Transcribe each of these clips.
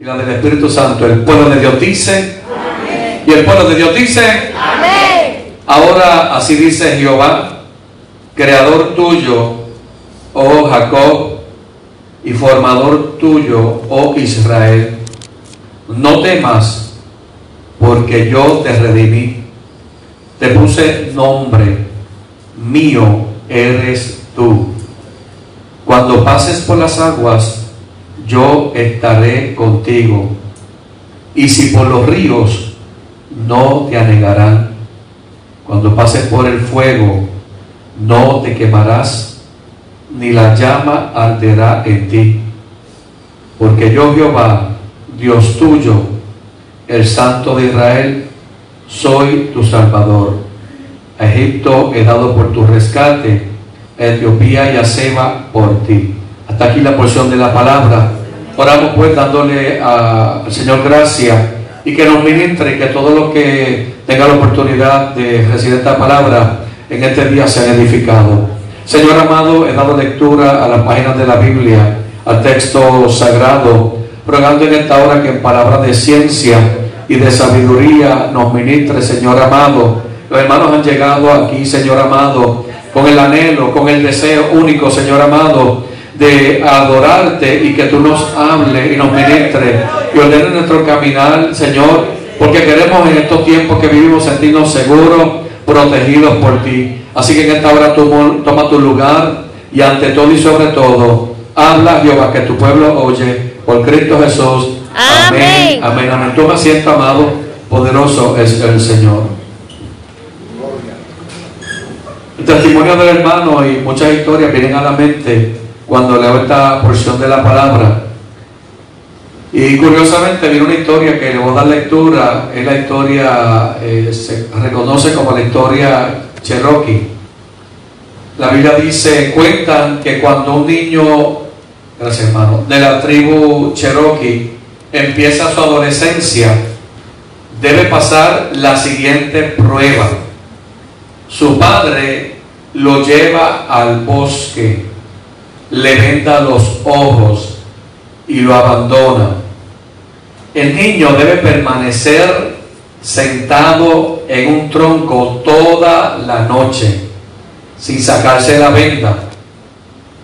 y la del Espíritu Santo. El pueblo de Dios dice, y el pueblo de Dios dice, ahora así dice Jehová, creador tuyo, oh Jacob, y formador tuyo, oh Israel. No temas, porque yo te redimí. Te puse nombre, mío eres tú. Cuando pases por las aguas, yo estaré contigo. Y si por los ríos, no te anegarán. Cuando pases por el fuego, no te quemarás, ni la llama arderá en ti. Porque yo Jehová, Dios tuyo, el Santo de Israel, soy tu Salvador. Egipto he dado por tu rescate, a Etiopía y a Seba por ti. Hasta aquí la porción de la palabra. Oramos pues dándole al Señor gracia y que nos ministre y que todos los que tengan la oportunidad de recibir esta palabra en este día sean edificados. Señor amado, he dado lectura a las páginas de la Biblia, al texto sagrado, rogando en esta hora que en palabras de ciencia y de sabiduría nos ministre, Señor amado. Los hermanos han llegado aquí, Señor amado, con el anhelo, con el deseo único, Señor amado, de adorarte y que tú nos hables y nos ministres y ordenes nuestro caminar, Señor, porque queremos en estos tiempos que vivimos sentirnos seguros, protegidos por ti. Así que en esta hora tú toma tu lugar y ante todo y sobre todo, habla Jehová, que tu pueblo oye, por Cristo Jesús. Amén. Amén. Amén. Toma asiento, amado, poderoso es el Señor. El testimonio del hermano y muchas historias vienen a la mente cuando leo esta porción de la palabra. Y curiosamente viene una historia que le voy a dar lectura, es la historia, eh, se reconoce como la historia Cherokee. La Biblia dice, cuentan que cuando un niño, gracias hermano, de la tribu Cherokee empieza su adolescencia, debe pasar la siguiente prueba. Su padre lo lleva al bosque le venda los ojos y lo abandona. El niño debe permanecer sentado en un tronco toda la noche sin sacarse la venda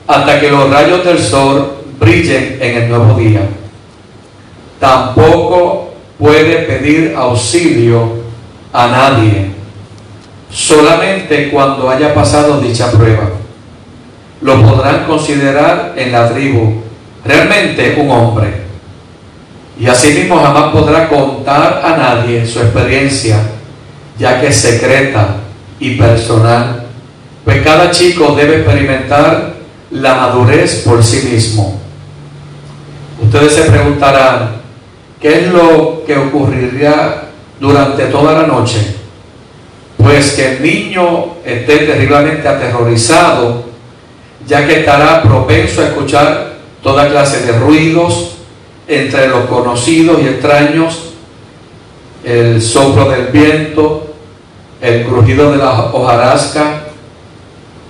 hasta que los rayos del sol brillen en el nuevo día. Tampoco puede pedir auxilio a nadie, solamente cuando haya pasado dicha prueba lo podrán considerar en la tribu realmente un hombre. Y asimismo jamás podrá contar a nadie su experiencia, ya que es secreta y personal. Pues cada chico debe experimentar la madurez por sí mismo. Ustedes se preguntarán, ¿qué es lo que ocurriría durante toda la noche? Pues que el niño esté terriblemente aterrorizado ya que estará propenso a escuchar toda clase de ruidos entre los conocidos y extraños, el soplo del viento, el crujido de la hojarasca,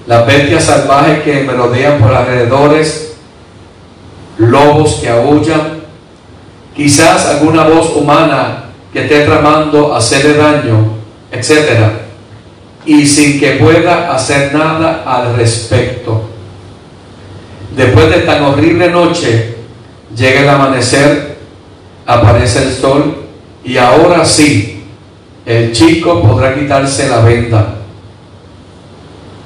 las bestias salvajes que merodean por alrededores, lobos que aullan, quizás alguna voz humana que esté tramando hacerle daño, etc. Y sin que pueda hacer nada al respecto. Después de tan horrible noche, llega el amanecer, aparece el sol y ahora sí, el chico podrá quitarse la venda.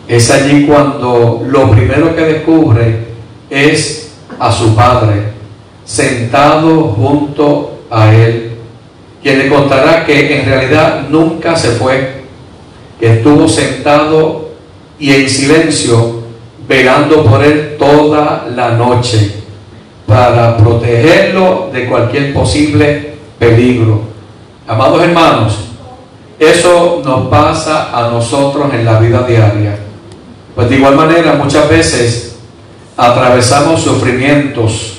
Es allí cuando lo primero que descubre es a su padre, sentado junto a él, quien le contará que en realidad nunca se fue, que estuvo sentado y en silencio velando por él toda la noche para protegerlo de cualquier posible peligro. Amados hermanos, eso nos pasa a nosotros en la vida diaria. Pues de igual manera muchas veces atravesamos sufrimientos,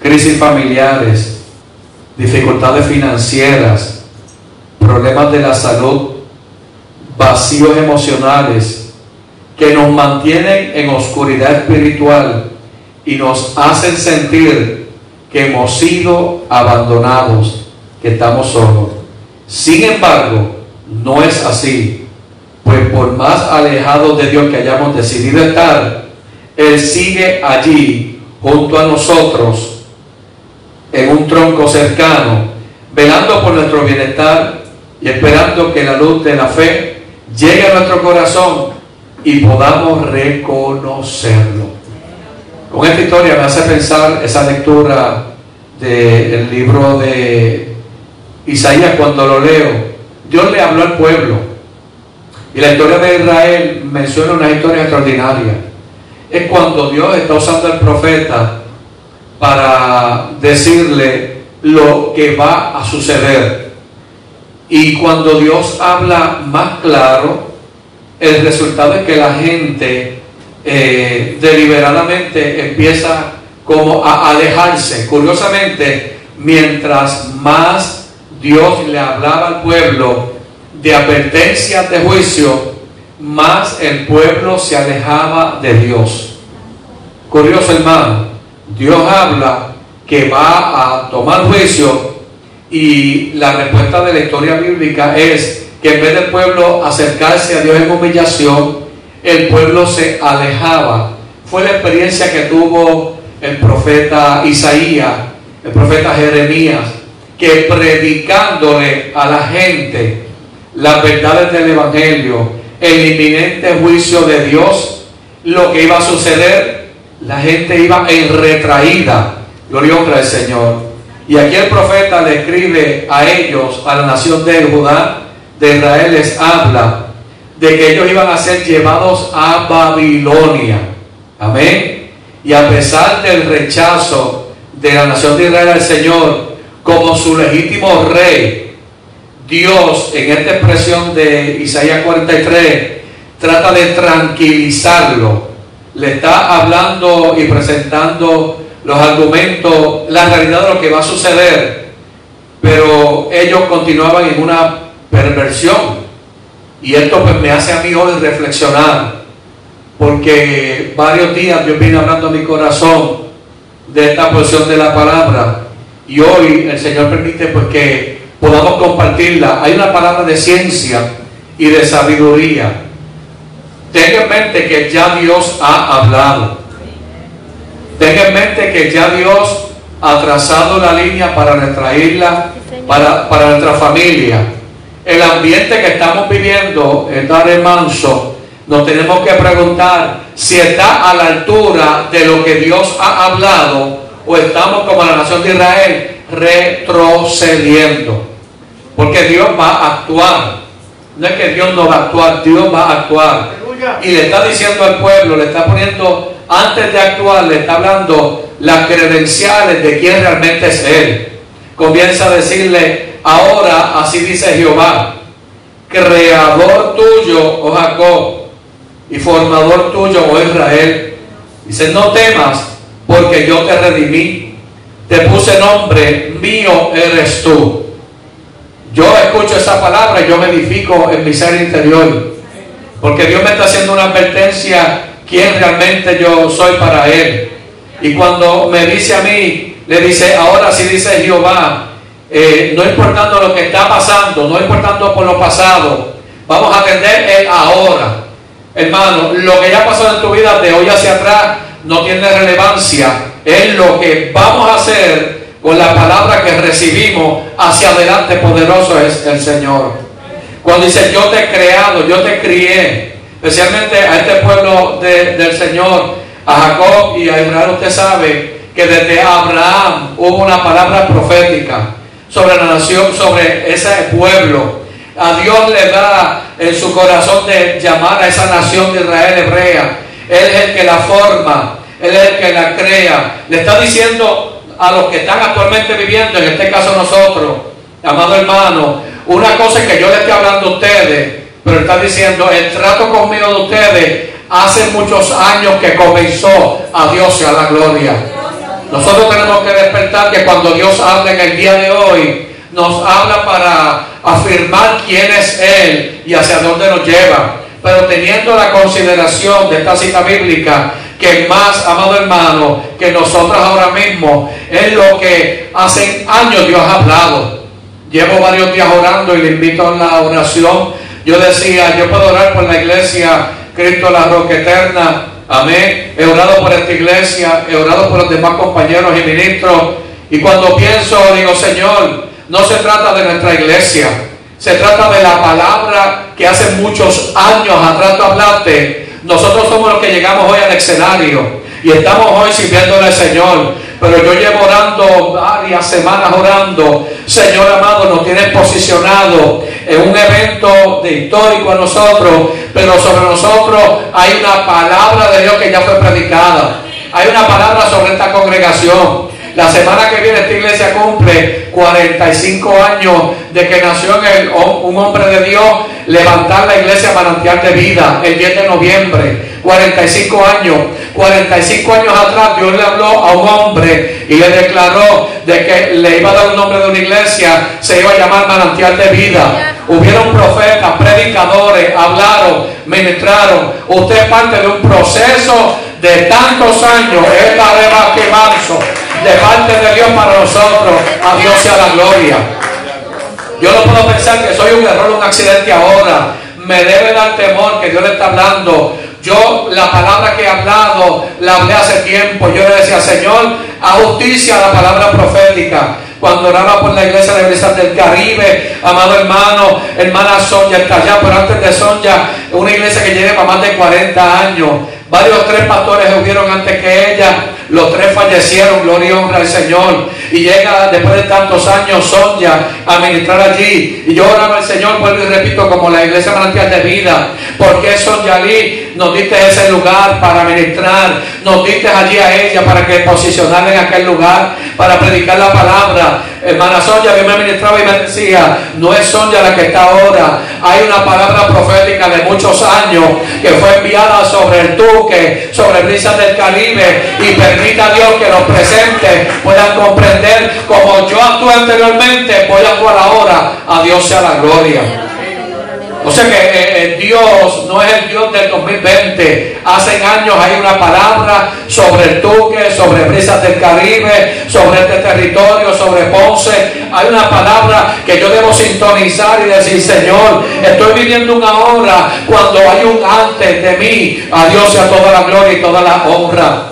crisis familiares, dificultades financieras, problemas de la salud, vacíos emocionales, que nos mantienen en oscuridad espiritual y nos hacen sentir que hemos sido abandonados, que estamos solos. Sin embargo, no es así, pues por más alejados de Dios que hayamos decidido estar, Él sigue allí junto a nosotros en un tronco cercano, velando por nuestro bienestar y esperando que la luz de la fe llegue a nuestro corazón y podamos reconocerlo. Con esta historia me hace pensar esa lectura del libro de Isaías cuando lo leo. Dios le habló al pueblo. Y la historia de Israel menciona una historia extraordinaria. Es cuando Dios está usando al profeta para decirle lo que va a suceder. Y cuando Dios habla más claro, el resultado es que la gente eh, deliberadamente empieza como a alejarse. Curiosamente, mientras más Dios le hablaba al pueblo de advertencias de juicio, más el pueblo se alejaba de Dios. Curioso hermano, Dios habla que va a tomar juicio y la respuesta de la historia bíblica es que en vez del pueblo acercarse a Dios en humillación, el pueblo se alejaba. Fue la experiencia que tuvo el profeta Isaías, el profeta Jeremías, que predicándole a la gente las verdades del Evangelio, el inminente juicio de Dios, lo que iba a suceder, la gente iba en retraída. Gloria al Señor. Y aquí el profeta le escribe a ellos, a la nación de Judá, de Israel, les habla de que ellos iban a ser llevados a Babilonia. Amén. Y a pesar del rechazo de la nación de Israel al Señor como su legítimo rey, Dios en esta expresión de Isaías 43 trata de tranquilizarlo. Le está hablando y presentando los argumentos, la realidad de lo que va a suceder. Pero ellos continuaban en una perversión y esto pues me hace a mí hoy reflexionar, porque varios días Dios viene hablando a mi corazón de esta porción de la palabra y hoy el Señor permite pues que podamos compartirla. Hay una palabra de ciencia y de sabiduría. Tenga en mente que ya Dios ha hablado. Tenga en mente que ya Dios ha trazado la línea para nuestra isla, para, para nuestra familia el ambiente que estamos viviendo en Dare Manso, nos tenemos que preguntar si está a la altura de lo que Dios ha hablado o estamos como la nación de Israel retrocediendo. Porque Dios va a actuar. No es que Dios no va a actuar, Dios va a actuar. Y le está diciendo al pueblo, le está poniendo, antes de actuar, le está hablando las credenciales de quién realmente es Él. Comienza a decirle, Ahora así dice Jehová, creador tuyo, oh Jacob, y formador tuyo, oh Israel. Dice, no temas, porque yo te redimí, te puse nombre, mío eres tú. Yo escucho esa palabra y yo me edifico en mi ser interior. Porque Dios me está haciendo una advertencia quién realmente yo soy para Él. Y cuando me dice a mí, le dice, ahora sí dice Jehová, eh, no importando lo que está pasando, no importando por lo pasado, vamos a atender el ahora. Hermano, lo que ya pasó en tu vida de hoy hacia atrás no tiene relevancia. Es lo que vamos a hacer con la palabra que recibimos hacia adelante poderoso es el Señor. Cuando dice yo te he creado, yo te crié, especialmente a este pueblo del Señor, a Jacob y a Israel, usted sabe que desde Abraham hubo una palabra profética sobre la nación, sobre ese pueblo. A Dios le da en su corazón de llamar a esa nación de Israel hebrea. Él es el que la forma, Él es el que la crea. Le está diciendo a los que están actualmente viviendo, en este caso nosotros, amado hermano, una cosa es que yo le estoy hablando a ustedes, pero está diciendo, el trato conmigo de ustedes hace muchos años que comenzó a Dios y a la gloria. Nosotros tenemos que despertar que cuando Dios habla en el día de hoy, nos habla para afirmar quién es Él y hacia dónde nos lleva. Pero teniendo la consideración de esta cita bíblica, que más, amado hermano, que nosotros ahora mismo es lo que hace años Dios ha hablado. Llevo varios días orando y le invito a la oración. Yo decía, yo puedo orar por la iglesia Cristo la Roca Eterna. Amén. He orado por esta iglesia, he orado por los demás compañeros y ministros. Y cuando pienso, digo, Señor, no se trata de nuestra iglesia. Se trata de la palabra que hace muchos años atrás tú hablaste. Nosotros somos los que llegamos hoy al escenario y estamos hoy sirviéndole al Señor. Pero yo llevo orando varias semanas orando. Señor amado, nos tienes posicionado en un evento de histórico a nosotros, pero sobre nosotros hay una palabra de Dios que ya fue predicada. Hay una palabra sobre esta congregación. La semana que viene esta iglesia cumple 45 años de que nació en un hombre de Dios levantar la iglesia manantial de vida el 10 de noviembre. 45 años. 45 años atrás Dios le habló a un hombre y le declaró de que le iba a dar un nombre de una iglesia, se iba a llamar manantial de vida. Hubieron profetas, predicadores, hablaron, ministraron. Usted parte de un proceso de tantos años. Es la de que de parte de Dios para nosotros. A Dios sea la gloria. Yo no puedo pensar que soy un error, un accidente ahora. Me debe dar temor que Dios le está hablando. Yo la palabra que he hablado la hablé hace tiempo. Yo le decía, Señor, a justicia la palabra profética. Cuando oraba por la iglesia de iglesia del Caribe, amado hermano, hermana Sonia está allá, pero antes de Sonia, una iglesia que lleva más de 40 años. Varios tres pastores hubieron antes que ella. Los tres fallecieron, gloria y honra al Señor. Y llega después de tantos años Sonia a ministrar allí. Y yo oraba al Señor, vuelvo y repito, como la iglesia manantial de vida. Porque Sonia allí nos diste ese lugar para ministrar. Nos diste allí a ella para que posicionara en aquel lugar, para predicar la palabra. Hermana Sonia que me ministraba y me decía, no es Sonia la que está ahora. Hay una palabra profética de muchos años que fue enviada sobre el Duque, sobre brisas del Caribe y permita a Dios que los presentes puedan comprender como yo actué anteriormente, voy a actuar ahora. A Dios sea la gloria. O sea que eh, eh, Dios no es el Dios del 2020. Hace años hay una palabra sobre el Duque, sobre Brisas del Caribe, sobre este territorio, sobre Ponce. Hay una palabra que yo debo sintonizar y decir, Señor, estoy viviendo una hora cuando hay un antes de mí. A Dios sea toda la gloria y toda la honra.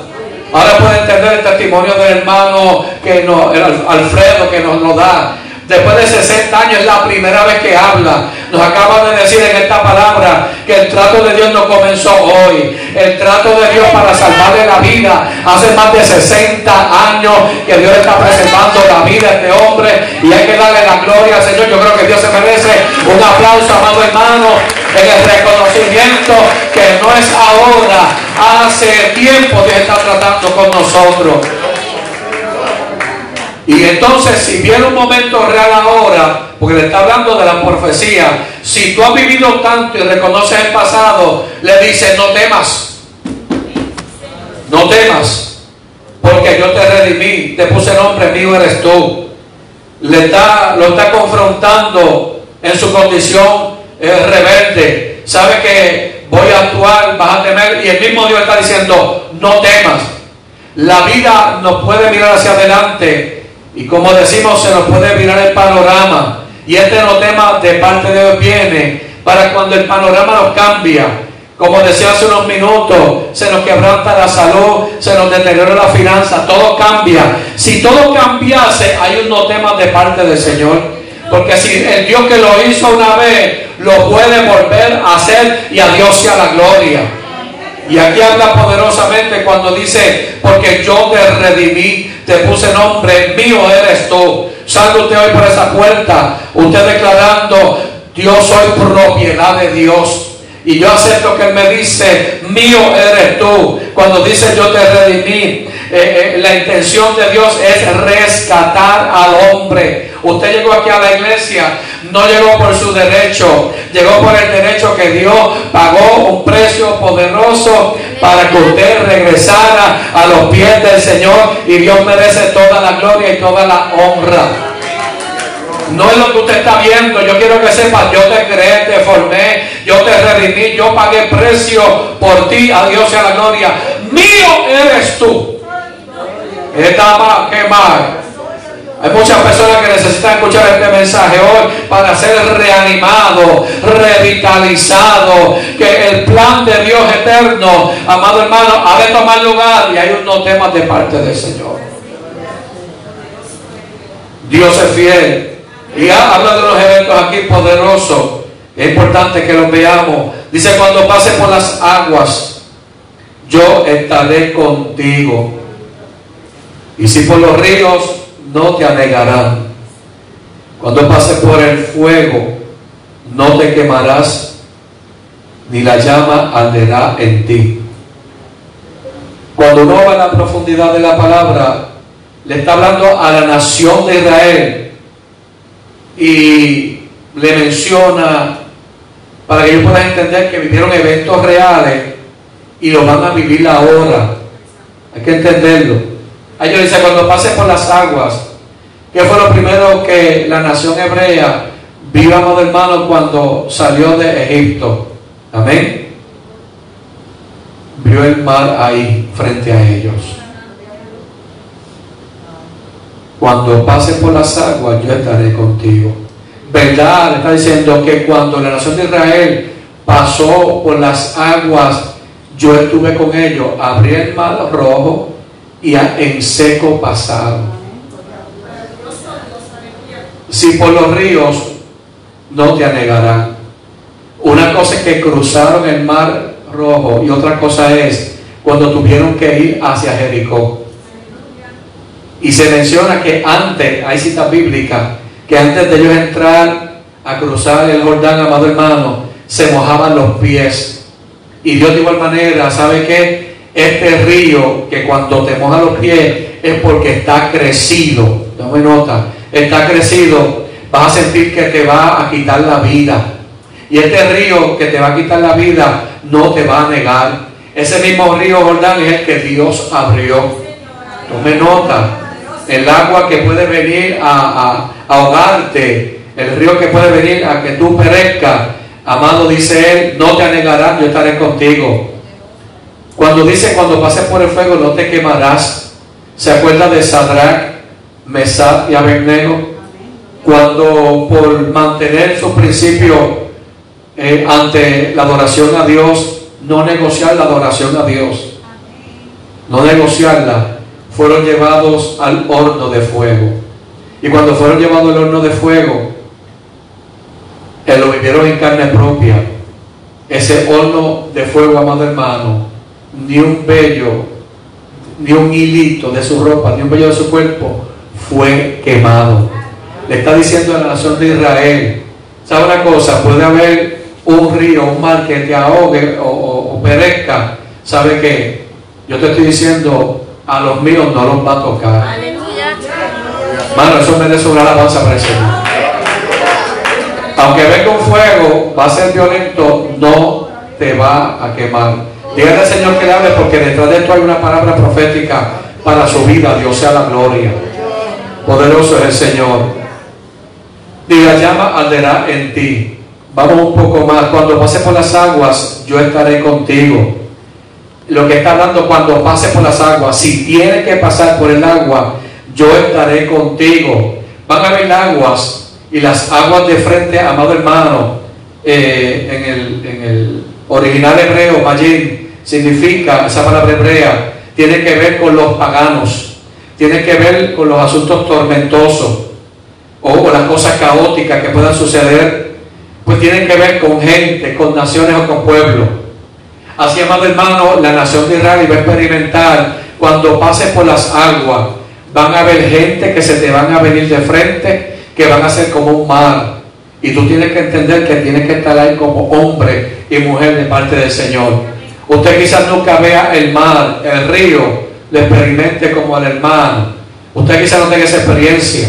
Ahora puede entender el testimonio del hermano que nos, Alfredo que nos lo da. Después de 60 años es la primera vez que habla. Nos acaba de decir en esta palabra que el trato de Dios no comenzó hoy. El trato de Dios para salvarle la vida. Hace más de 60 años que Dios está preservando la vida de este hombre y hay que darle la gloria al Señor. Yo creo que Dios se merece un aplauso, amado hermano, en el reconocimiento que no es ahora. Hace tiempo Dios está tratando con nosotros. Y entonces, si viene un momento real ahora, porque le está hablando de la profecía, si tú has vivido tanto y reconoces el pasado, le dice, no temas. No temas. Porque yo te redimí, te puse nombre mío, eres tú. Le está, lo está confrontando en su condición rebelde. Sabe que voy a actuar, vas a temer. Y el mismo Dios está diciendo, no temas. La vida nos puede mirar hacia adelante y como decimos, se nos puede mirar el panorama. Y este tema de parte de Dios viene para cuando el panorama nos cambia. Como decía hace unos minutos, se nos quebranta la salud, se nos deteriora la finanza, todo cambia. Si todo cambiase, hay un no tema de parte del Señor. Porque si el Dios que lo hizo una vez, lo puede volver a hacer y a Dios sea la gloria. Y aquí habla poderosamente cuando dice, porque yo te redimí, te puse nombre, mío eres tú. Salga usted hoy por esa puerta, usted declarando, Dios soy propiedad de Dios. Y yo acepto que Él me dice, mío eres tú. Cuando dice yo te redimí, eh, eh, la intención de Dios es rescatar al hombre. Usted llegó aquí a la iglesia, no llegó por su derecho, llegó por el derecho que Dios pagó un precio poderoso para que usted regresara a los pies del Señor y Dios merece toda la gloria y toda la honra. No es lo que usted está viendo. Yo quiero que sepa, yo te creé, te formé, yo te redimí, yo pagué precio por ti. A Dios sea la gloria. Mío eres tú. Está más que mal. Hay muchas personas que necesitan escuchar este mensaje hoy para ser reanimado, revitalizado, que el plan de Dios eterno, amado hermano, ha de tomar lugar y hay unos temas de parte del Señor. Dios es fiel y habla de los eventos aquí poderosos. Es importante que los veamos. Dice, cuando pase por las aguas, yo estaré contigo. Y si por los ríos, no te anegarán. Cuando pases por el fuego, no te quemarás, ni la llama arderá en ti. Cuando uno va a la profundidad de la palabra, le está hablando a la nación de Israel y le menciona para que ellos puedan entender que vivieron eventos reales y lo van a vivir ahora. Hay que entenderlo. Ellos dice, cuando pase por las aguas, ¿qué fue lo primero que la nación hebrea vio, amado hermano, cuando salió de Egipto? Amén. Vio el mar ahí frente a ellos. Cuando pase por las aguas, yo estaré contigo. ¿Verdad? Está diciendo que cuando la nación de Israel pasó por las aguas, yo estuve con ellos, abrí el mar rojo y en seco pasado. Si por los ríos no te anegarán. Una cosa es que cruzaron el mar rojo y otra cosa es cuando tuvieron que ir hacia Jericó. Y se menciona que antes, hay cita bíblica, que antes de ellos entrar a cruzar el Jordán, amado hermano, se mojaban los pies. Y Dios de igual manera, ¿sabe qué? Este río que cuando te moja los pies es porque está crecido. Dame nota. Está crecido. Vas a sentir que te va a quitar la vida. Y este río que te va a quitar la vida no te va a negar. Ese mismo río Jordán es el que Dios abrió. Tome nota. El agua que puede venir a, a ahogarte. El río que puede venir a que tú perezcas. Amado, dice él, no te anegarán, yo estaré contigo. Cuando dice, cuando pases por el fuego no te quemarás, ¿se acuerda de Sadrach, Mesach y Abednego? Cuando por mantener su principio eh, ante la adoración a Dios, no negociar la adoración a Dios, no negociarla, fueron llevados al horno de fuego. Y cuando fueron llevados al horno de fuego, eh, lo vivieron en carne propia. Ese horno de fuego, amado hermano, ni un vello, ni un hilito de su ropa, ni un vello de su cuerpo fue quemado. Le está diciendo a la nación de Israel, ¿sabe una cosa? Puede haber un río, un mar que te ahogue o, perezca. ¿Sabe qué? Yo te estoy diciendo, a los míos no los va a tocar. Mano, eso merece una alabanza para el Señor. Aunque venga un fuego, va a ser violento, no te va a quemar. Dígale al Señor que le hable porque detrás de esto hay una palabra profética para su vida. Dios sea la gloria. Poderoso es el Señor. La llama arderá en ti. Vamos un poco más. Cuando pase por las aguas, yo estaré contigo. Lo que está hablando cuando pase por las aguas, si tiene que pasar por el agua, yo estaré contigo. Van a haber aguas y las aguas de frente, amado hermano, eh, en, el, en el original hebreo, Mayim, significa, esa palabra hebrea, tiene que ver con los paganos, tiene que ver con los asuntos tormentosos o con las cosas caóticas que puedan suceder, pues tienen que ver con gente, con naciones o con pueblos. Así, amado hermano, la nación de Israel va a experimentar cuando pases por las aguas, van a haber gente que se te van a venir de frente, que van a ser como un mar. Y tú tienes que entender que tienes que estar ahí como hombre y mujer de parte del Señor. Usted quizás nunca vea el mar, el río, lo experimente como el hermano. Usted quizás no tenga esa experiencia.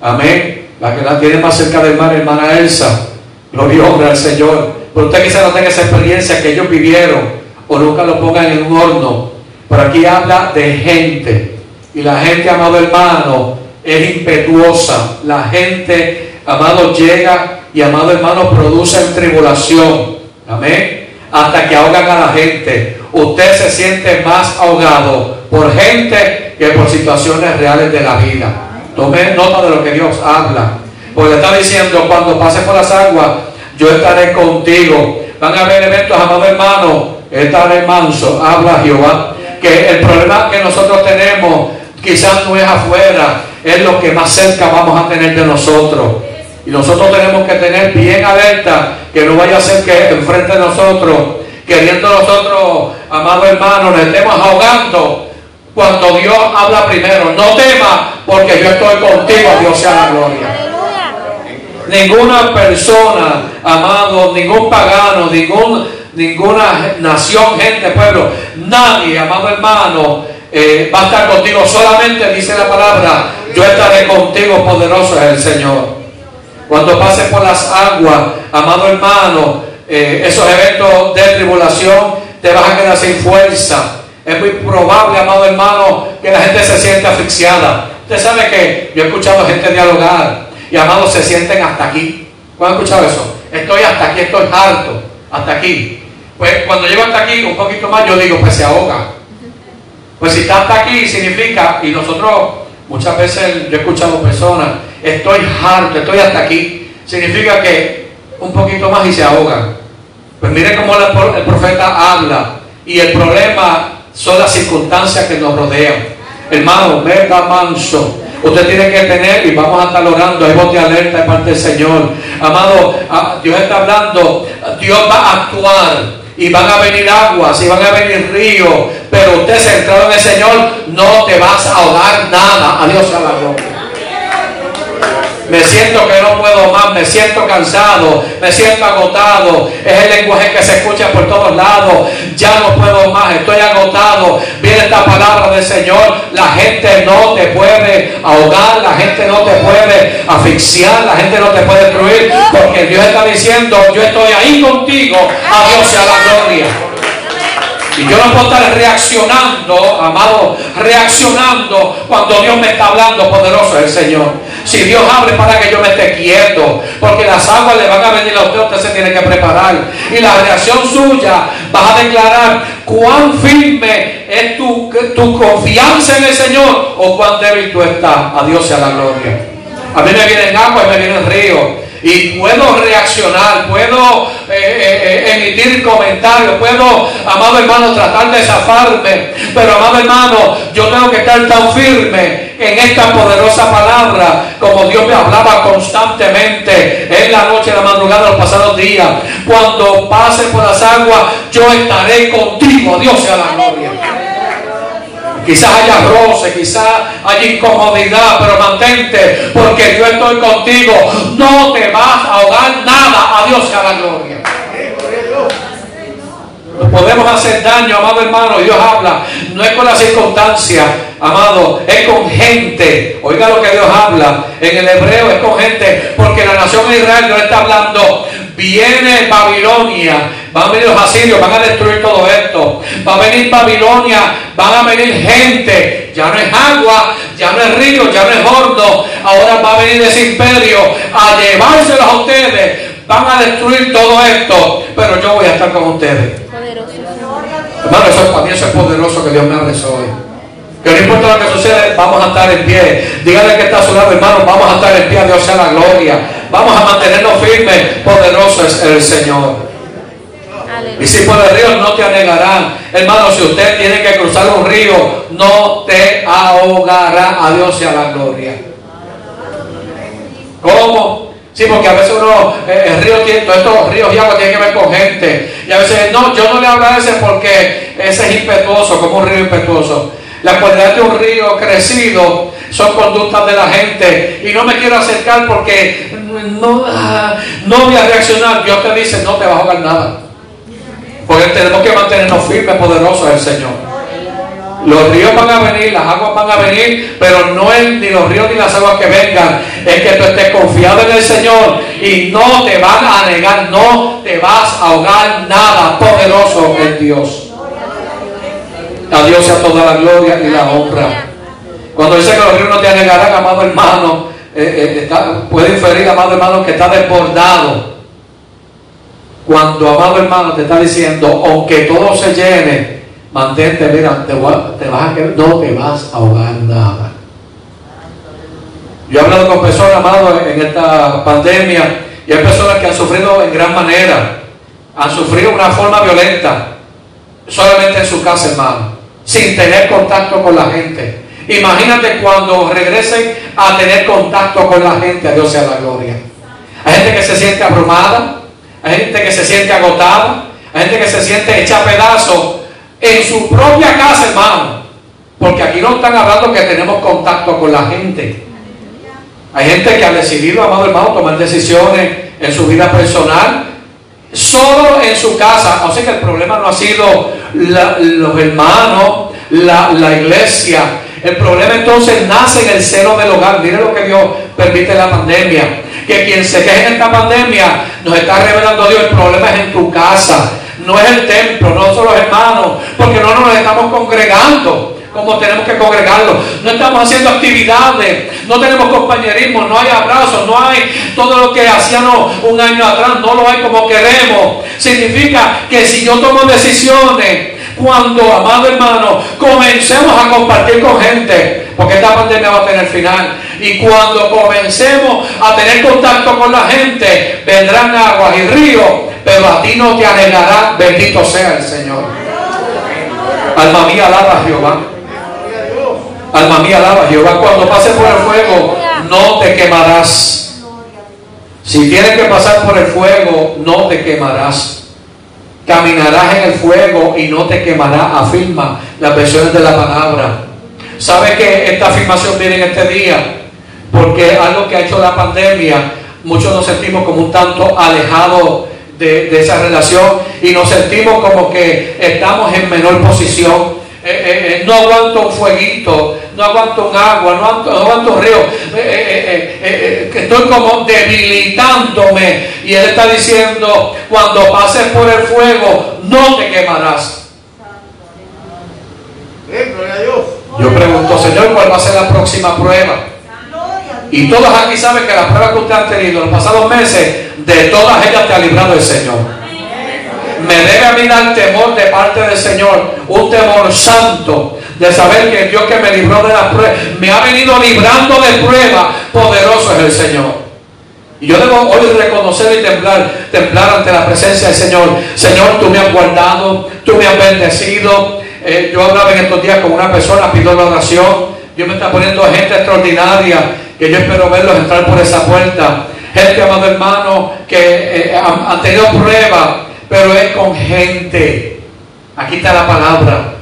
Amén. La que la tiene más cerca del mar, hermana Elsa. Gloria honra al Señor. Pero usted quizás no tenga esa experiencia que ellos vivieron o nunca lo pongan en un horno. Pero aquí habla de gente. Y la gente, amado hermano, es impetuosa. La gente, amado, llega y amado hermano, produce tribulación. Amén hasta que ahogan a la gente. Usted se siente más ahogado por gente que por situaciones reales de la vida. Tome nota de lo que Dios habla. Porque está diciendo, cuando pases por las aguas, yo estaré contigo. Van a haber eventos, amado hermano, estaré manso, habla Jehová. Que el problema que nosotros tenemos quizás no es afuera, es lo que más cerca vamos a tener de nosotros. Y nosotros tenemos que tener bien alerta que no vaya a ser que enfrente de nosotros, queriendo nosotros, amado hermano, nos estemos ahogando cuando Dios habla primero. No temas porque yo estoy contigo, Dios sea la gloria. Ninguna persona, amado, ningún pagano, ningún, ninguna nación, gente, pueblo, nadie, amado hermano, eh, va a estar contigo. Solamente dice la palabra, yo estaré contigo, poderoso es el Señor. Cuando pases por las aguas, amado hermano, eh, esos eventos de tribulación, te vas a quedar sin fuerza. Es muy probable, amado hermano, que la gente se siente asfixiada. Usted sabe que yo he escuchado gente dialogar y amados se sienten hasta aquí. ¿Cuándo han escuchado eso? Estoy hasta aquí, estoy harto, hasta aquí. Pues cuando llego hasta aquí, un poquito más, yo digo, pues se ahoga. Pues si está hasta aquí, significa, y nosotros muchas veces yo he escuchado personas, estoy harto, estoy hasta aquí, significa que un poquito más y se ahogan. Pues mire cómo el profeta habla, y el problema son las circunstancias que nos rodean. Hermano, venga manso. Usted tiene que tener, y vamos a estar orando, hay voz de alerta de parte del Señor. Amado, ah, Dios está hablando, Dios va a actuar. Y van a venir aguas, y van a venir ríos, pero usted centrado en el Señor, no te vas a ahogar nada. Adiós a la gloria. Me siento que no puedo más, me siento cansado, me siento agotado. Es el lenguaje que se escucha por todos lados. Ya no puedo más, estoy agotado. Viene esta palabra del Señor. La gente no te puede ahogar, la gente no te puede asfixiar, la gente no te puede destruir. Porque Dios está diciendo, yo estoy ahí contigo. A Dios sea la gloria. Y yo no puedo estar reaccionando, amado, reaccionando cuando Dios me está hablando poderoso el Señor. Si Dios abre para que yo me esté quieto, porque las aguas le van a venir a usted, usted se tiene que preparar. Y la reacción suya va a declarar cuán firme es tu, tu confianza en el Señor o cuán débil tú estás. A Dios sea la gloria. A mí me vienen agua y me vienen río y puedo reaccionar, puedo eh, eh, eh, emitir comentarios, puedo, amado hermano, tratar de zafarme, pero amado hermano, yo tengo que estar tan firme en esta poderosa palabra como Dios me hablaba constantemente en la noche, en la madrugada, los pasados días. Cuando pase por las aguas, yo estaré contigo, Dios sea la. Quizás haya roce, quizás haya incomodidad, pero mantente, porque yo estoy contigo. No te vas a ahogar nada. A Dios sea la gloria. No podemos hacer daño, amado hermano. Dios habla. No es con las circunstancias, amado. Es con gente. Oiga lo que Dios habla. En el hebreo es con gente. Porque la nación de Israel no está hablando. Viene Babilonia Van a venir los asirios, van a destruir todo esto. Va a venir Babilonia, van a venir gente. Ya no es agua, ya no es río, ya no es horno. Ahora va a venir ese imperio a llevárselos a ustedes. Van a destruir todo esto, pero yo voy a estar con ustedes. Hermano, eso es para mí, eso es poderoso que Dios me hable hoy. Que no importa lo que suceda, vamos a estar en pie. Dígale que está a su lado, hermano, vamos a estar en pie, a Dios sea la gloria. Vamos a mantenernos firmes, poderoso es el Señor. Y si por el río no te anegarán. Hermano, si usted tiene que cruzar un río, no te ahogará. A Dios sea la gloria. ¿Cómo? Sí, porque a veces uno, eh, el río tiene, todos estos ríos y agua tienen que ver con gente. Y a veces, no, yo no le hablo a ese porque ese es impetuoso, como un río impetuoso. La cualidad de un río crecido son conductas de la gente. Y no me quiero acercar porque no, no voy a reaccionar. Dios te dice, no te va a ahogar nada. Porque tenemos que mantenernos firmes, poderosos el Señor. Los ríos van a venir, las aguas van a venir, pero no es ni los ríos ni las aguas que vengan. Es que tú estés confiado en el Señor y no te van a negar, no te vas a ahogar nada. Poderoso es Dios. A Dios sea toda la gloria y la honra. Cuando dice que los ríos no te anegarán, amado hermano, eh, eh, puede inferir, amado hermano, que está desbordado cuando, amado hermano, te está diciendo, aunque todo se llene, Mantente, mira, te, te vas a no te vas a ahogar nada. Yo he hablado con personas, amado, en esta pandemia, y hay personas que han sufrido en gran manera, han sufrido de una forma violenta, solamente en su casa, hermano, sin tener contacto con la gente. Imagínate cuando regresen a tener contacto con la gente, a Dios sea la gloria. Hay gente que se siente abrumada, hay gente que se siente agotada, hay gente que se siente hecha a pedazos en su propia casa, hermano. Porque aquí no están hablando que tenemos contacto con la gente. Hay gente que ha decidido, amado hermano, tomar decisiones en su vida personal, solo en su casa. Sea que el problema no ha sido los hermanos, la, la iglesia, el problema entonces nace en el seno del hogar. Mire lo que Dios permite la pandemia. Que quien se queje en esta pandemia nos está revelando Dios. El problema es en tu casa. No es el templo, no son los hermanos. Porque no nos estamos congregando como tenemos que congregarlo. No estamos haciendo actividades, no tenemos compañerismo, no hay abrazos, no hay todo lo que hacíamos un año atrás, no lo hay como queremos. Significa que si yo tomo decisiones cuando, amado hermano, comencemos a compartir con gente, porque esta pandemia va a tener final, y cuando comencemos a tener contacto con la gente, vendrán aguas y ríos, pero a ti no te anegará, bendito sea el Señor. Alma mía, alaba a Jehová. Alma mía, alaba Jehová. Cuando pases por el fuego, no te quemarás. Si tienes que pasar por el fuego, no te quemarás. Caminarás en el fuego y no te quemará, afirma las versiones de la palabra. ¿Sabe que esta afirmación viene en este día? Porque algo que ha hecho la pandemia, muchos nos sentimos como un tanto alejados de, esa relación y nos sentimos como que estamos en menor posición. Eh, eh, eh, no aguanto un fueguito, no aguanto un agua, no aguanto, un río, estoy como debilitándome. Y Él está diciendo, cuando pases por el fuego, no te quemarás. Yo pregunto, Señor, ¿cuál va a ser la próxima prueba? Y todos aquí saben que las pruebas que usted ha tenido en los pasados meses, de todas ellas te ha librado el Señor me debe a mí dar temor de parte del Señor, un temor santo, de saber que Dios que me libró de las pruebas, me ha venido librando de pruebas, poderoso es el Señor. Y yo debo hoy reconocer y temblar, temblar ante la presencia del Señor. Señor, tú me has guardado, tú me has bendecido. Eh, yo hablaba en estos días con una persona, pido la oración. Dios me está poniendo gente extraordinaria que yo espero verlos entrar por esa puerta. Gente, amado hermano, que eh, han, tenido pruebas, pero es con gente. Aquí está la palabra.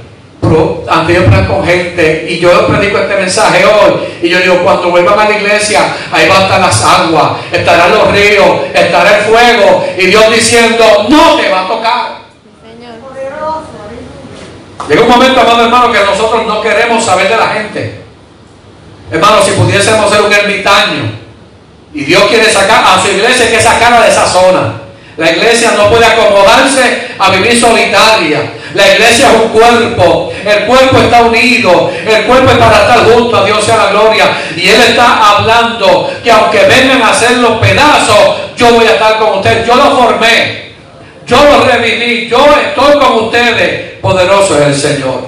Antes yo con gente y yo predico este mensaje hoy y yo digo cuando vuelvan a la iglesia ahí van a estar las aguas estarán los ríos estará el fuego y Dios diciendo no te va a tocar llega un momento amado hermano que nosotros no queremos saber de la gente hermano si pudiésemos ser un ermitaño y Dios quiere sacar a su iglesia que sacarla de esa zona la iglesia no puede acomodarse a vivir solitaria. La iglesia es un cuerpo. El cuerpo está unido. El cuerpo es para estar junto a Dios sea la gloria. Y Él está hablando que aunque vengan a hacer los pedazos, yo voy a estar con ustedes. Yo lo formé. Yo lo reviví. Yo estoy con ustedes. Poderoso es el Señor.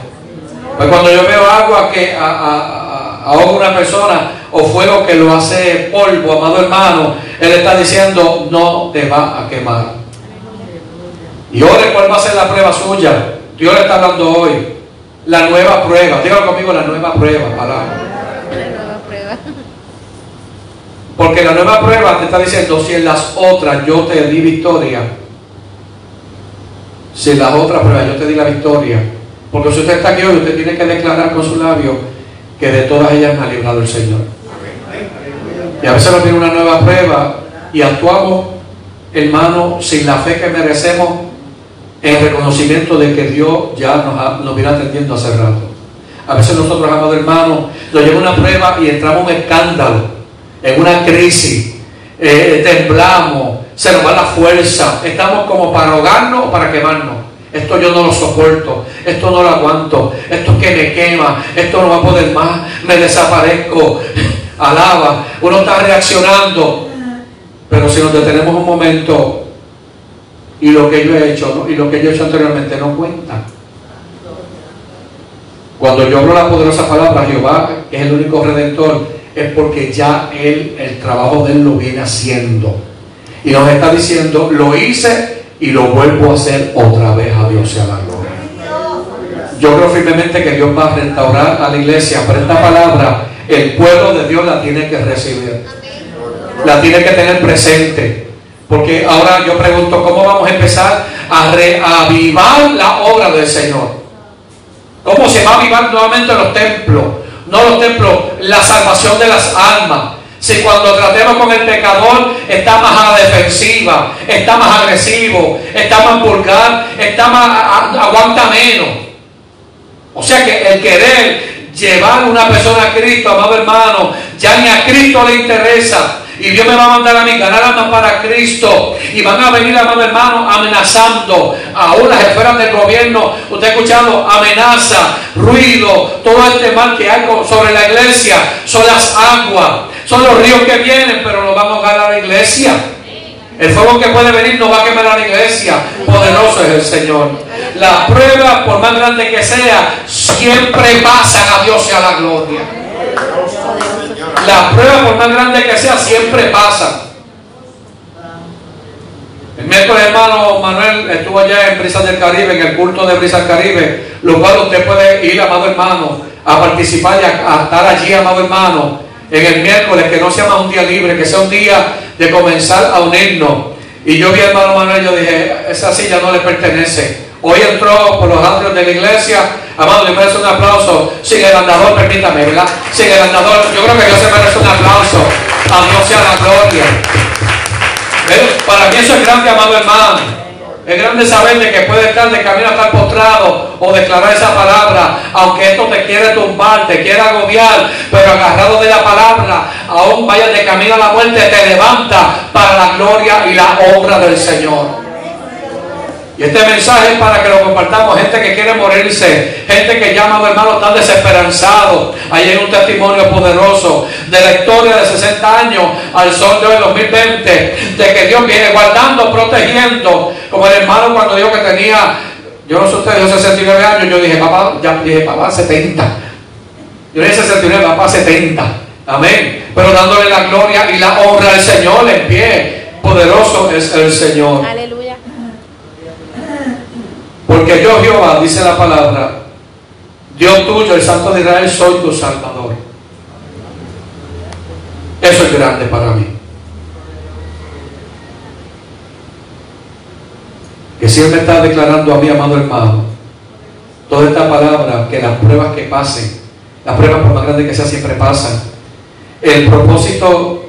Pues cuando yo veo agua que a una persona o fuego que lo hace polvo, amado hermano, Él está diciendo, no te va a quemar. Y ore cuál va a ser la prueba suya. Dios le está hablando hoy. La nueva prueba. Dígalo conmigo, la nueva prueba. La nueva prueba. Porque la nueva prueba te está diciendo, si en las otras yo te di victoria, si en las otras pruebas yo te di la victoria, porque si usted está aquí hoy, usted tiene que declarar con su labio que de todas ellas me ha librado el Señor. Y a veces nos viene una nueva prueba y actuamos, hermano, sin la fe que merecemos, en reconocimiento de que Dios ya nos, nos viene atendiendo hace rato. A veces nosotros, amados hermanos, nos lleva una prueba y entramos en escándalo, en una crisis, eh, temblamos, se nos va la fuerza, estamos como para ahogarnos o para quemarnos. Esto yo no lo soporto, esto no lo aguanto, esto que me quema, esto no va a poder más, me desaparezco. Alaba, uno está reaccionando, pero si nos detenemos un momento y lo que yo he hecho y lo que yo he hecho anteriormente no cuenta. Cuando yo hablo la poderosa palabra, Jehová, es el único redentor, es porque ya Él, el trabajo de Él lo viene haciendo. Y nos está diciendo, lo hice y lo vuelvo a hacer otra vez a Dios y a la gloria. Yo creo firmemente que Dios va a restaurar a la iglesia, pero esta palabra el pueblo de Dios la tiene que recibir. La tiene que tener presente. Porque ahora yo pregunto, ¿cómo vamos a empezar a reavivar la obra del Señor? ¿Cómo se va a avivar nuevamente los templos? No los templos, la salvación de las almas. Si cuando tratemos con el pecador está más a la defensiva, está más agresivo, está más vulgar, está más aguanta menos. O sea que el querer llevar una persona a Cristo, amado hermano, ya ni a Cristo le interesa. Y Dios me va a mandar a mí ganar almas para Cristo. Y van a venir, amado hermano, amenazando. Aún las esferas del gobierno, usted ha escuchado amenaza, ruido, todo este mal que hay sobre la iglesia. Son las aguas, son los ríos que vienen, pero no van a ahogar a la iglesia. El fuego que puede venir no va a quemar a la iglesia. Poderoso es el Señor. La prueba, por más grande que sea, siempre pasan a Dios y a la gloria. La prueba, por más grande que sea, siempre pasa. El miércoles, hermano Manuel estuvo allá en Brisas del Caribe, en el culto de Brisas del Caribe, lo cual usted puede ir, amado hermano, a participar y a, estar allí, amado hermano, en el miércoles, que no sea más un día libre, que sea un día de comenzar a unirnos. Y yo vi al hermano Manuel, yo dije, esa silla no le pertenece. Hoy entró por los atrios de la iglesia. Amado, le merece un aplauso. Sin el andador, permítame, ¿verdad? Sin el andador, yo creo que Dios se merece un aplauso. A Dios sea la gloria. Para mí eso es grande, amado hermano. Es grande saber de que puede estar de camino a estar postrado o declarar esa palabra, aunque esto te quiere tumbar, te quiere agobiar, pero agarrado de la palabra, aún vayas de camino a la muerte, te levanta para la gloria y la obra del Señor. Y este mensaje es para que lo compartamos. Gente que quiere morirse, gente que llama a hermano tan desesperanzado. Ahí hay un testimonio poderoso de la historia de 60 años al sol de hoy 2020, de que Dios viene guardando, protegiendo. Como el hermano cuando dijo que tenía, yo no sé usted, yo 69 años, yo dije, papá, ya dije, papá, 70. Yo dije 69, papá, 70. Amén. Pero dándole la gloria y la honra al Señor en pie. Poderoso es el Señor. Aleluya. Porque yo Jehová, dice la palabra, Dios tuyo, el Santo de Israel, soy tu Salvador. Eso es grande para mí. Que siempre está declarando a mi amado hermano, toda esta palabra, que las pruebas que pasen, las pruebas por más grandes que sean, siempre pasan. El propósito,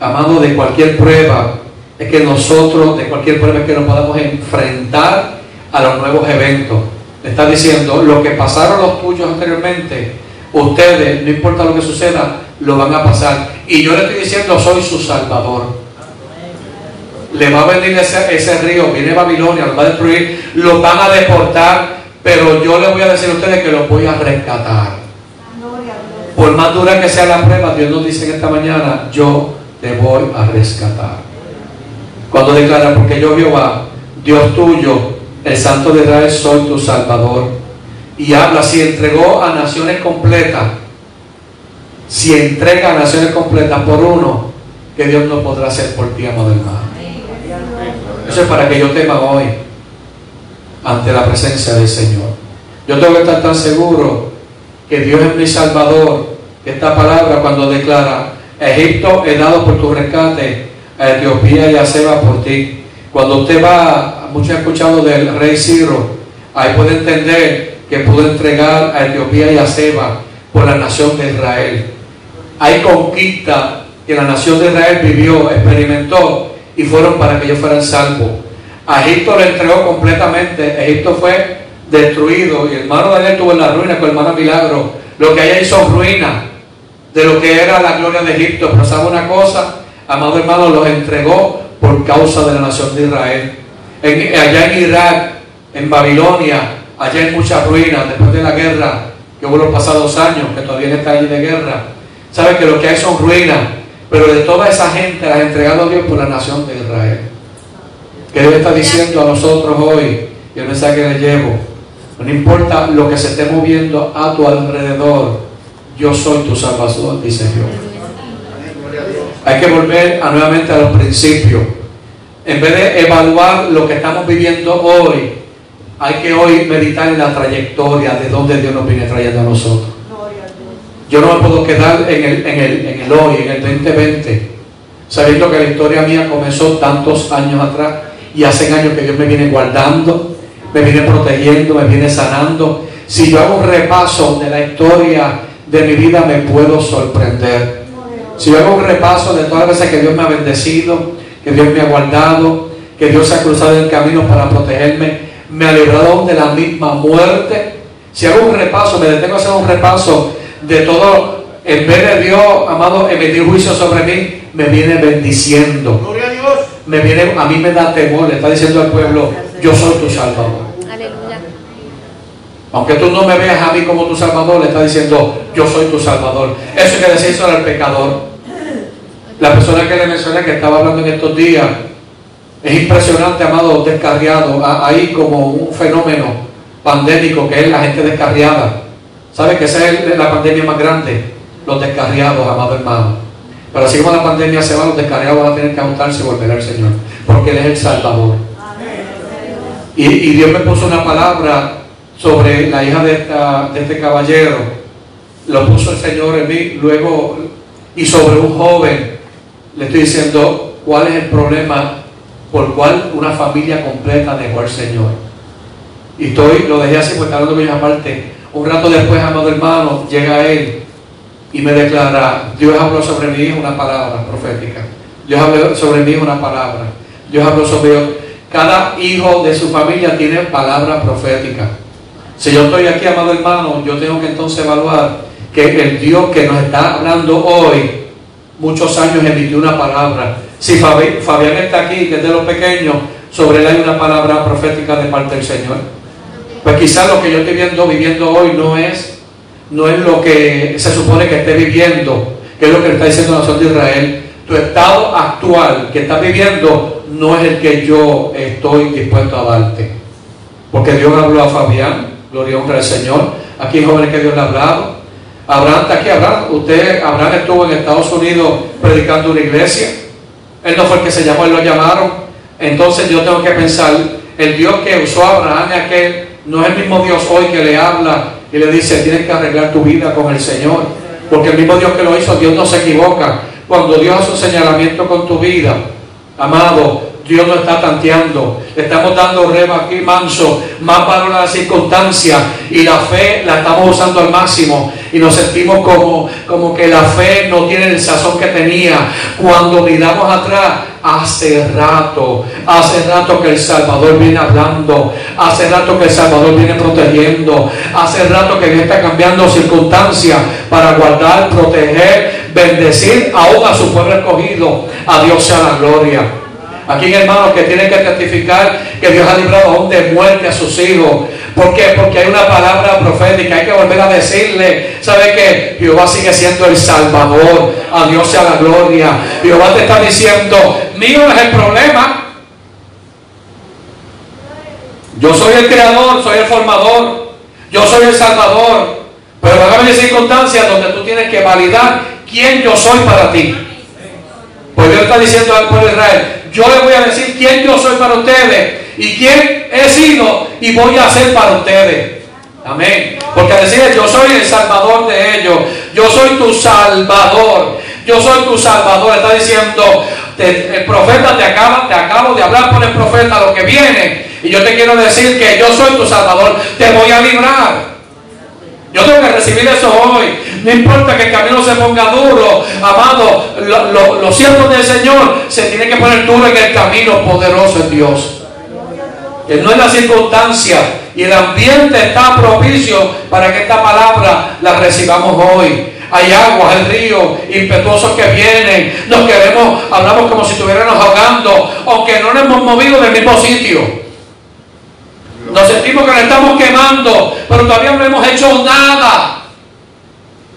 amado, de cualquier prueba, es que nosotros, de cualquier prueba, que nos podamos enfrentar a los nuevos eventos. Le está diciendo, lo que pasaron los tuyos anteriormente, ustedes, no importa lo que suceda, lo van a pasar. Y yo le estoy diciendo, soy su salvador. Le va a venir ese, ese río, viene Babilonia, lo va a destruir, lo van a deportar, pero yo le voy a decir a ustedes que los voy a rescatar. Por más dura que sea la prueba, Dios nos dice en esta mañana, yo te voy a rescatar. Cuando declara, porque yo Jehová, Dios tuyo, el Santo de Israel, soy tu Salvador. Y habla, si entregó a naciones completas, si entrega a naciones completas por uno, que Dios no podrá hacer por ti, amado hermano. Eso es para que yo tema hoy ante la presencia del Señor. Yo tengo que estar tan seguro que Dios es mi Salvador. Esta palabra cuando declara, Egipto he dado por tu rescate, a Etiopía y a Seba por ti. Cuando usted va muchos han escuchado del rey Ciro, ahí puede entender que pudo entregar a Etiopía y a Seba por la nación de Israel. Hay conquista que la nación de Israel vivió, experimentó y fueron para que ellos fueran salvos. A Egipto lo entregó completamente. Egipto fue destruido y el hermano Daniel tuvo en la ruina con el hermano Milagro. Lo que hay ahí son ruinas de lo que era la gloria de Egipto. Pero sabe una cosa, amado hermano, los entregó por causa de la nación de Israel allá en Irak, en Babilonia, allá hay muchas ruinas después de la guerra que hubo los pasados años, que todavía está allí de guerra. Sabe que lo que hay son ruinas, pero de toda esa gente las ha entregado Dios por la nación de Israel. Que Dios está diciendo a nosotros hoy, y el mensaje que le llevo, No importa lo que se esté moviendo a tu alrededor, yo soy tu salvador, dice Dios. Hay que volver a, nuevamente a los principios. En vez de evaluar lo que estamos viviendo hoy, hay que hoy meditar en la trayectoria de donde Dios nos viene trayendo a nosotros. Yo no me puedo quedar en el, en el, en el hoy, en el 2020, sabiendo que la historia mía comenzó tantos años atrás y hace años que Dios me viene guardando, me viene protegiendo, me viene sanando. Si yo hago un repaso de la historia de mi vida, me puedo sorprender. Si yo hago un repaso de todas las veces que Dios me ha bendecido, que Dios me ha guardado, que Dios se ha cruzado el camino para protegerme, me ha librado de la misma muerte. Si hago un repaso, me detengo a hacer un repaso de todo, en vez de Dios, amado, emitir juicio sobre mí, me viene bendiciendo. Gloria a Dios. Me viene, a mí me da temor, le está diciendo al pueblo, yo soy tu salvador. Aleluya. Aunque tú no me veas a mí como tu salvador, le está diciendo, yo soy tu salvador. Eso que decía eso era el pecador. La persona que le mencioné que estaba hablando en estos días, es impresionante, amado, descarriado. Hay como un fenómeno pandémico que es la gente descarriada. ¿Sabe que esa es la pandemia más grande? Los descarriados, amado hermano. Pero así como la pandemia se va, los descarriados van a tener que ajustarse y volver al Señor. Porque Él es el Salvador. Y, y Dios me puso una palabra sobre la hija de, esta- de este caballero. Lo puso el Señor en mí. Luego, y sobre un joven, le estoy diciendo cuál es el problema por cual una familia completa dejó al Señor. Y estoy, lo dejé así porque hablando con ellos aparte. Un rato después, amado hermano, llega él y me declara, Dios habló sobre mi hijo una palabra profética. Dios habló sobre mi hijo una palabra. Dios habló sobre cada hijo de su familia tiene palabra profética. Si yo estoy aquí, amado hermano, yo tengo que entonces evaluar que el Dios que nos está hablando hoy, muchos años emitió una palabra. Si Fabi- Fabián está aquí, que es de los pequeños, sobre él hay una palabra profética de parte del Señor. Pues quizás lo que yo estoy viendo, viviendo hoy no es, no es lo que se supone que esté viviendo, que es lo que le está diciendo la nación de Israel. Tu estado actual que estás viviendo no es el que yo estoy dispuesto a darte. Porque Dios habló a Fabián, gloria y honra al Señor. Aquí hay jóvenes que Dios le ha hablado. Abraham está aquí, Abraham. Usted, Abraham estuvo en Estados Unidos predicando una iglesia. Él no fue el que se llamó, él lo llamaron. Entonces yo tengo que pensar, el Dios que usó Abraham y aquel, no es el mismo Dios hoy que le habla y le dice, tienes que arreglar tu vida con el Señor. Porque el mismo Dios que lo hizo, Dios no se equivoca. Cuando Dios hace un señalamiento con tu vida, amado, Dios no está tanteando. Le estamos dando reba aquí manso, más valor a la circunstancia y la fe la estamos usando al máximo y nos sentimos como, como que la fe no tiene el sazón que tenía. Cuando miramos atrás, hace rato, hace rato que el Salvador viene hablando, hace rato que el Salvador viene protegiendo, hace rato que Dios está cambiando circunstancias para guardar, proteger, bendecir aún a su pueblo escogido. A Dios sea la gloria. Aquí hay hermanos que tienen que testificar que Dios ha librado aún de muerte a sus hijos. ¿Por qué? Porque hay una palabra profética. Hay que volver a decirle, ¿sabe qué? Jehová sigue siendo el Salvador. A Dios sea la gloria. Jehová te está diciendo, mío es el problema. Yo soy el creador, soy el formador. Yo soy el Salvador. Pero van a haber circunstancias donde tú tienes que validar quién yo soy para ti. Pues Dios está diciendo al pueblo de Israel, yo les voy a decir quién yo soy para ustedes y quién he sido y voy a ser para ustedes. Amén. Porque decirles, yo soy el salvador de ellos, yo soy tu salvador, yo soy tu salvador, está diciendo, te- el profeta te acaba, te acabo de hablar por el profeta lo que viene. Y yo te quiero decir que yo soy tu salvador, te voy a librar. Yo tengo que recibir eso hoy. No importa que el camino se ponga duro, amado. lo- lo- los siervos del Señor se tienen que poner duro en el camino poderoso en Dios. Que no es la circunstancia y el ambiente está propicio para que esta palabra la recibamos hoy. Hay aguas, hay ríos impetuosos que vienen. Nos queremos, hablamos como si estuviéramos ahogando, aunque no nos hemos movido del mismo sitio. Nos sentimos que nos estamos quemando, pero todavía no hemos hecho nada.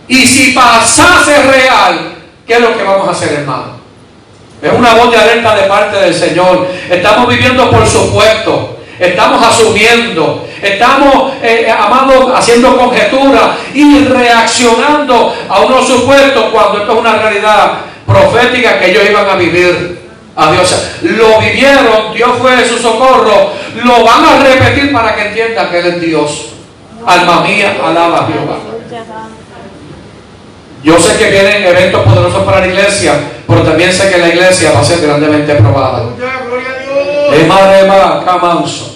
Y si pasase real, ¿qué es lo que vamos a hacer, hermano? Es una voz de alerta de parte del Señor. Estamos viviendo por supuesto. Estamos asumiendo. Estamos, eh, amados, haciendo conjeturas y reaccionando a unos supuestos cuando esto es una realidad profética que ellos iban a vivir. A Dios. Lo vivieron, Dios fue su socorro. Lo van a repetir para que entiendan que Él es Dios. Alma mía, alaba a Jehová. Yo sé que vienen eventos poderosos para la iglesia, pero también sé que la iglesia va a ser grandemente probada. Es madre de manso.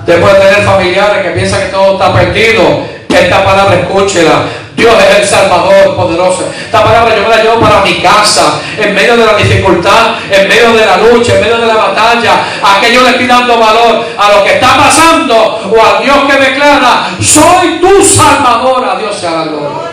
Usted puede tener familiares que piensan que todo está perdido. Esta palabra escúchela. Dios es el Salvador poderoso. Esta palabra yo me la llevo para mi casa, en medio de la dificultad, en medio de la lucha, en medio de la batalla. A que yo le estoy dando valor a lo que está pasando o a Dios que declara, soy tu Salvador. A Dios sea gloria.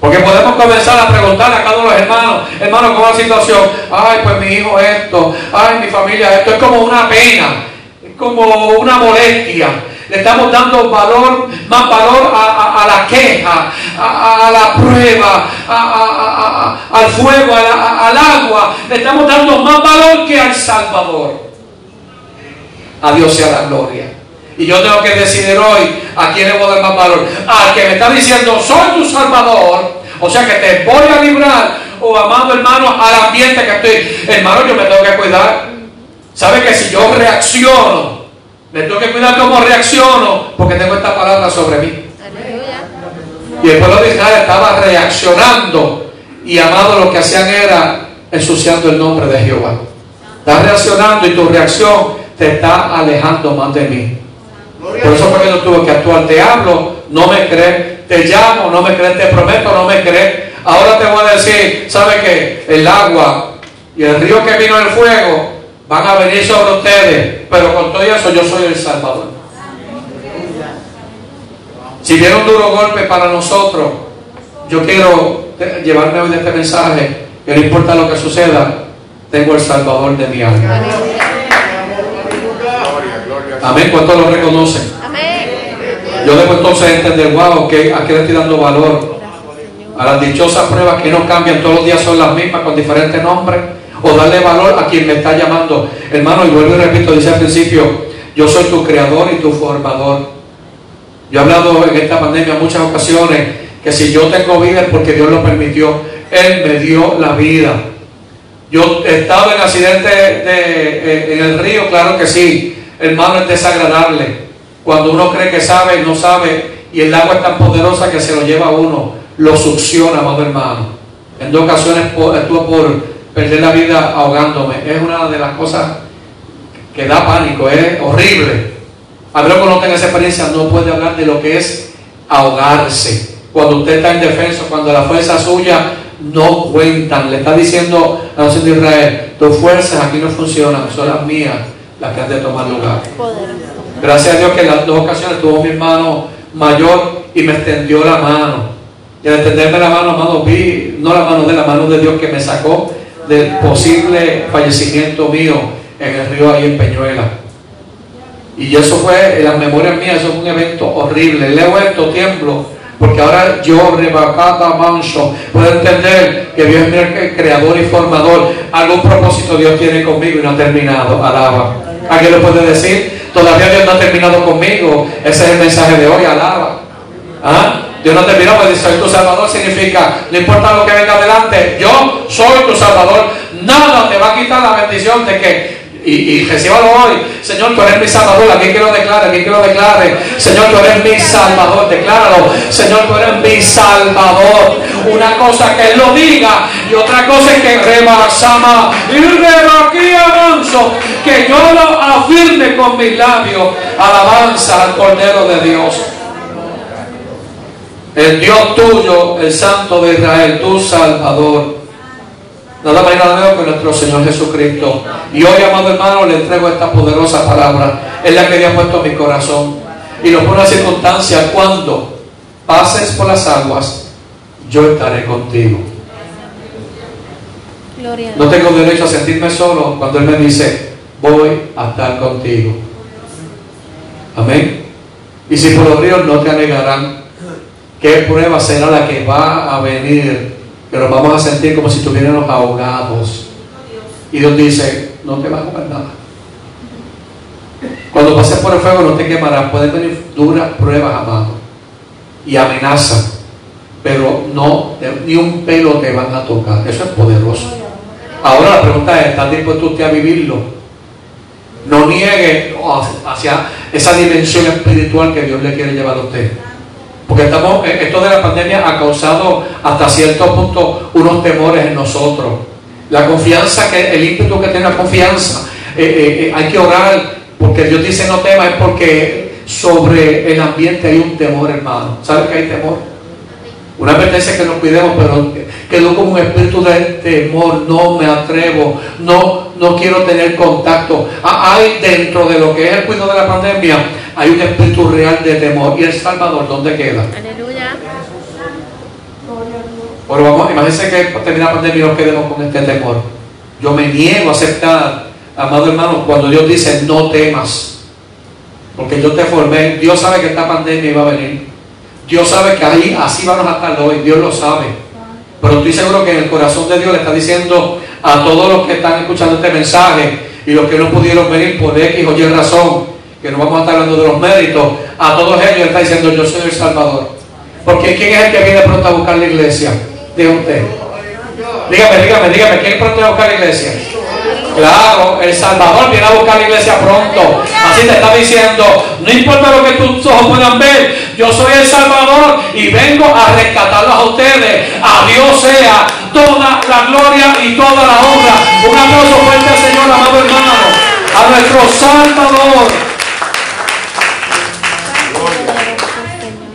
Porque podemos comenzar a preguntar a cada uno de los hermanos, hermanos, ¿cómo es la situación? Ay, pues mi hijo esto, ay, mi familia esto. Es como una pena, es como una molestia. Le estamos dando valor, más valor a, la queja, a, la prueba, al fuego, al agua. Le estamos dando más valor que al Salvador. A Dios sea la gloria. Y yo tengo que decidir hoy a quién le voy a dar más valor. Al que me está diciendo, soy tu Salvador. O sea que te voy a librar. O amado hermano, al ambiente que estoy. Hermano, yo me tengo que cuidar. ¿Sabe que si yo reacciono, me tengo que cuidar cómo reacciono? Porque tengo esta palabra sobre mí. Y el pueblo de Israel estaba reaccionando. Y amado, lo que hacían era ensuciando el nombre de Jehová. Estás reaccionando y tu reacción te está alejando más de mí. Por eso fue que yo tuve que actuar. Te hablo, no me crees. Te llamo, no me crees. Te prometo, no me crees. Ahora te voy a decir, ¿sabe qué? El agua y el río que vino el fuego van a venir sobre ustedes. Pero con todo eso yo soy el Salvador. Si viene un duro golpe para nosotros, yo quiero llevarme hoy de este mensaje, que no importa lo que suceda, tengo el Salvador de mi alma. Amén. ¿Cuántos lo reconocen? Amén. Yo debo entonces entender, wow, que a qué le estoy dando valor. A las dichosas pruebas que no cambian, todos los días son las mismas con diferentes nombres. O darle valor a quien me está llamando. Hermano, y vuelvo y repito, dice al principio, yo soy tu creador y tu formador. Yo he hablado en esta pandemia muchas ocasiones que si yo tengo vida es porque Dios lo permitió. Él me dio la vida. Yo he estado en accidente de, eh, en el río, claro que sí hermano, es desagradable. Cuando uno cree que sabe, no sabe, y el agua es tan poderosa que se lo lleva a uno, lo succiona, amado hermano. En dos ocasiones estuve por perder la vida ahogándome. Es una de las cosas que da pánico, es horrible. A ver, que no tenga esa experiencia no puede hablar de lo que es ahogarse. Cuando usted está indefenso, cuando la fuerza suya no cuentan. Le está diciendo a la nación de Israel, tus fuerzas aquí no funcionan, son las mías que han de tomar lugar. Gracias a Dios que en las dos ocasiones tuvo mi hermano mayor y me extendió la mano. Y al extenderme la mano, hermano, vi, no la mano de la mano de Dios que me sacó del posible fallecimiento mío en el río ahí en Peñuela. Y eso fue, en las memorias mías, eso fue un evento horrible. Leo esto, tiemblo, porque ahora yo, Rebacata Manso, puedo entender que Dios es mi creador y formador. Algún propósito Dios tiene conmigo y no ha terminado. Alaba. ¿Alguien lo puede decir? Todavía Dios no ha terminado conmigo. Ese es el mensaje de hoy, alaba. ¿Ah? Dios no ha terminado, pues soy tu Salvador significa, no importa lo que venga adelante, yo soy tu Salvador. Nada te va a quitar la bendición de que y, y recíbalo hoy. Señor, tú eres mi salvador. Aquí que lo declare, aquí que lo declare. Señor, tú eres mi salvador. Decláralo. Señor, tú eres mi salvador. Una cosa que Él lo diga y otra cosa es que rebasama y rebaquía manso. Que yo lo afirme con mis labios. Alabanza al Cordero de Dios. El Dios tuyo, el Santo de Israel, tu Salvador. Nada más y nada menos que nuestro Señor Jesucristo. Y hoy, amado hermano, le entrego esta poderosa palabra. Es la que Dios ha puesto en mi corazón. Y lo pone a circunstancia cuando pases por las aguas, yo estaré contigo. No tengo derecho a sentirme solo cuando Él me dice, voy a estar contigo. Amén. Y si por los ríos no te anegarán, ¿qué prueba será la que va a venir pero vamos a sentir como si estuviéramos ahogados. Y Dios dice, no te va a jugar nada. Cuando pases por el fuego no te quemarás. Pueden venir duras pruebas, amado. Y amenazas. Pero no, ni un pelo te van a tocar. Eso es poderoso. Ahora la pregunta es, ¿estás dispuesto usted a vivirlo? No niegue hacia esa dimensión espiritual que Dios le quiere llevar a usted. Porque estamos, eh, esto de la pandemia ha causado hasta cierto punto unos temores en nosotros. La confianza, que el ímpetu que tenga confianza, eh, eh, hay que orar, porque Dios dice no tema, es porque sobre el ambiente hay un temor, hermano. ¿Sabe que hay temor? Una advertencia que nos cuidemos, pero quedó como un espíritu de temor, no me atrevo, no, no quiero tener contacto. Ah, hay dentro de lo que es el cuidado de la pandemia, hay un espíritu real de temor. ¿Y El Salvador dónde queda? Aleluya. Bueno, vamos, imagínense que termina la pandemia y nos quedemos con este temor. Yo me niego a aceptar, amado hermano, cuando Dios dice no temas. Porque yo te formé, Dios sabe que esta pandemia iba a venir. Dios sabe que ahí así vamos a estar hoy, Dios lo sabe. Pero estoy seguro que en el corazón de Dios le está diciendo a todos los que están escuchando este mensaje y los que no pudieron venir por X o Y razón, que no vamos a estar hablando de los méritos, a todos ellos está diciendo yo soy el Salvador. Porque ¿quién es el que viene pronto a buscar la iglesia? Diga usted. Dígame, dígame, dígame, ¿quién pronto a buscar la iglesia? Claro, el Salvador viene a buscar la iglesia pronto. Así te está diciendo, no importa lo que tus ojos puedan ver, yo soy el Salvador y vengo a rescatarlos a ustedes. A Dios sea toda la gloria y toda la honra. Un aplauso fuerte al Señor, amado hermano, a nuestro Salvador.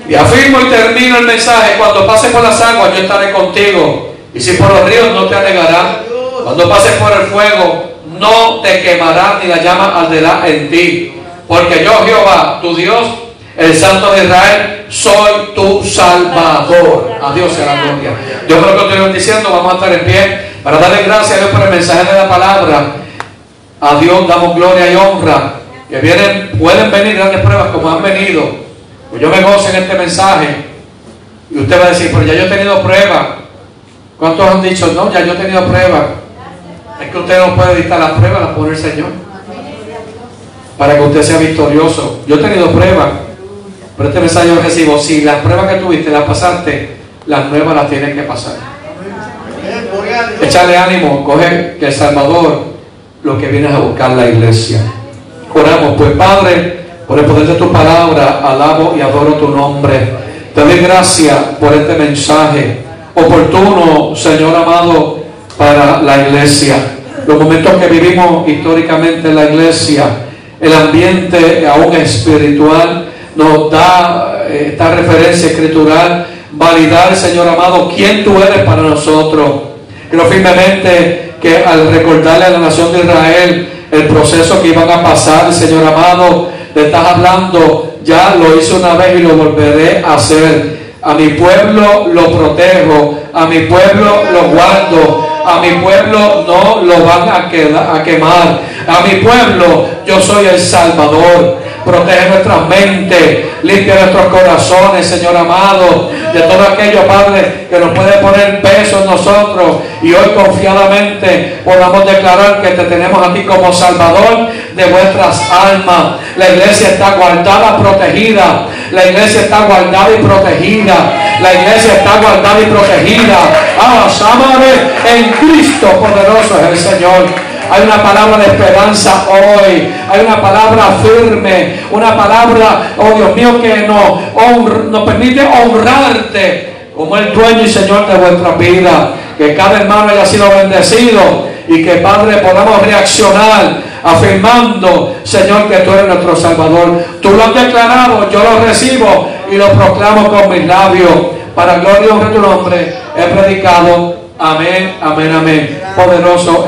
Y afirmo y termino el mensaje, cuando pases por las aguas yo estaré contigo. Y si por los ríos no te anegará. Cuando pases por el fuego no te quemará ni la llama arderá en ti. Porque yo, Jehová, tu Dios, el Santo de Israel, soy tu Salvador. A Dios sea la gloria. Yo creo que estoy bendiciendo, vamos a estar en pie para darle gracias a Dios por el mensaje de la palabra. A Dios damos gloria y honra. Que vienen, pueden venir grandes pruebas como han venido. Pues yo me gozo en este mensaje. Y usted va a decir, pero ya yo he tenido pruebas. ¿Cuántos han dicho, no, ya yo he tenido pruebas? Es que usted no puede dictar las pruebas, las pone el Señor. Para que usted sea victorioso. Yo he tenido pruebas. Pero este mensaje yo recibo. Si las pruebas que tuviste las pasaste, las nuevas las tienes que pasar. Échale ánimo, coge que el Salvador lo que vienes a buscar la iglesia. Oramos, pues Padre, por el poder de tu palabra, alabo y adoro tu nombre. Te doy gracias por este mensaje oportuno, Señor amado, para la iglesia. Los momentos que vivimos históricamente en la iglesia, el ambiente aún espiritual, nos da eh, esta referencia escritural, validar, Señor amado, quién tú eres para nosotros. Creo firmemente que al recordarle a la nación de Israel el proceso que iban a pasar, Señor amado, estás hablando, ya lo hice una vez y lo volveré a hacer. A mi pueblo lo protejo, a mi pueblo lo guardo, a mi pueblo no lo van a, a quemar. A mi pueblo yo soy el Salvador. Protege nuestras mentes, limpia nuestros corazones, Señor amado, de todo aquello, Padre, que nos puede poner peso en nosotros. Y hoy confiadamente podamos declarar que te tenemos a ti como Salvador de vuestras almas. La iglesia está guardada, protegida. La iglesia está guardada y protegida. La iglesia está guardada y protegida. Vamos, en Cristo poderoso es el Señor. Hay una palabra de esperanza hoy. Hay una palabra firme. Una palabra, oh Dios mío, que nos, permite honrarte como el dueño y Señor de vuestra vida. Que cada hermano haya sido bendecido y que Padre podamos reaccionar afirmando, Señor, que tú eres nuestro Salvador. Tú lo has declarado, yo lo recibo y lo proclamo con mis labios. Para gloria de tu nombre he predicado. Amén, amén, amén. Poderoso.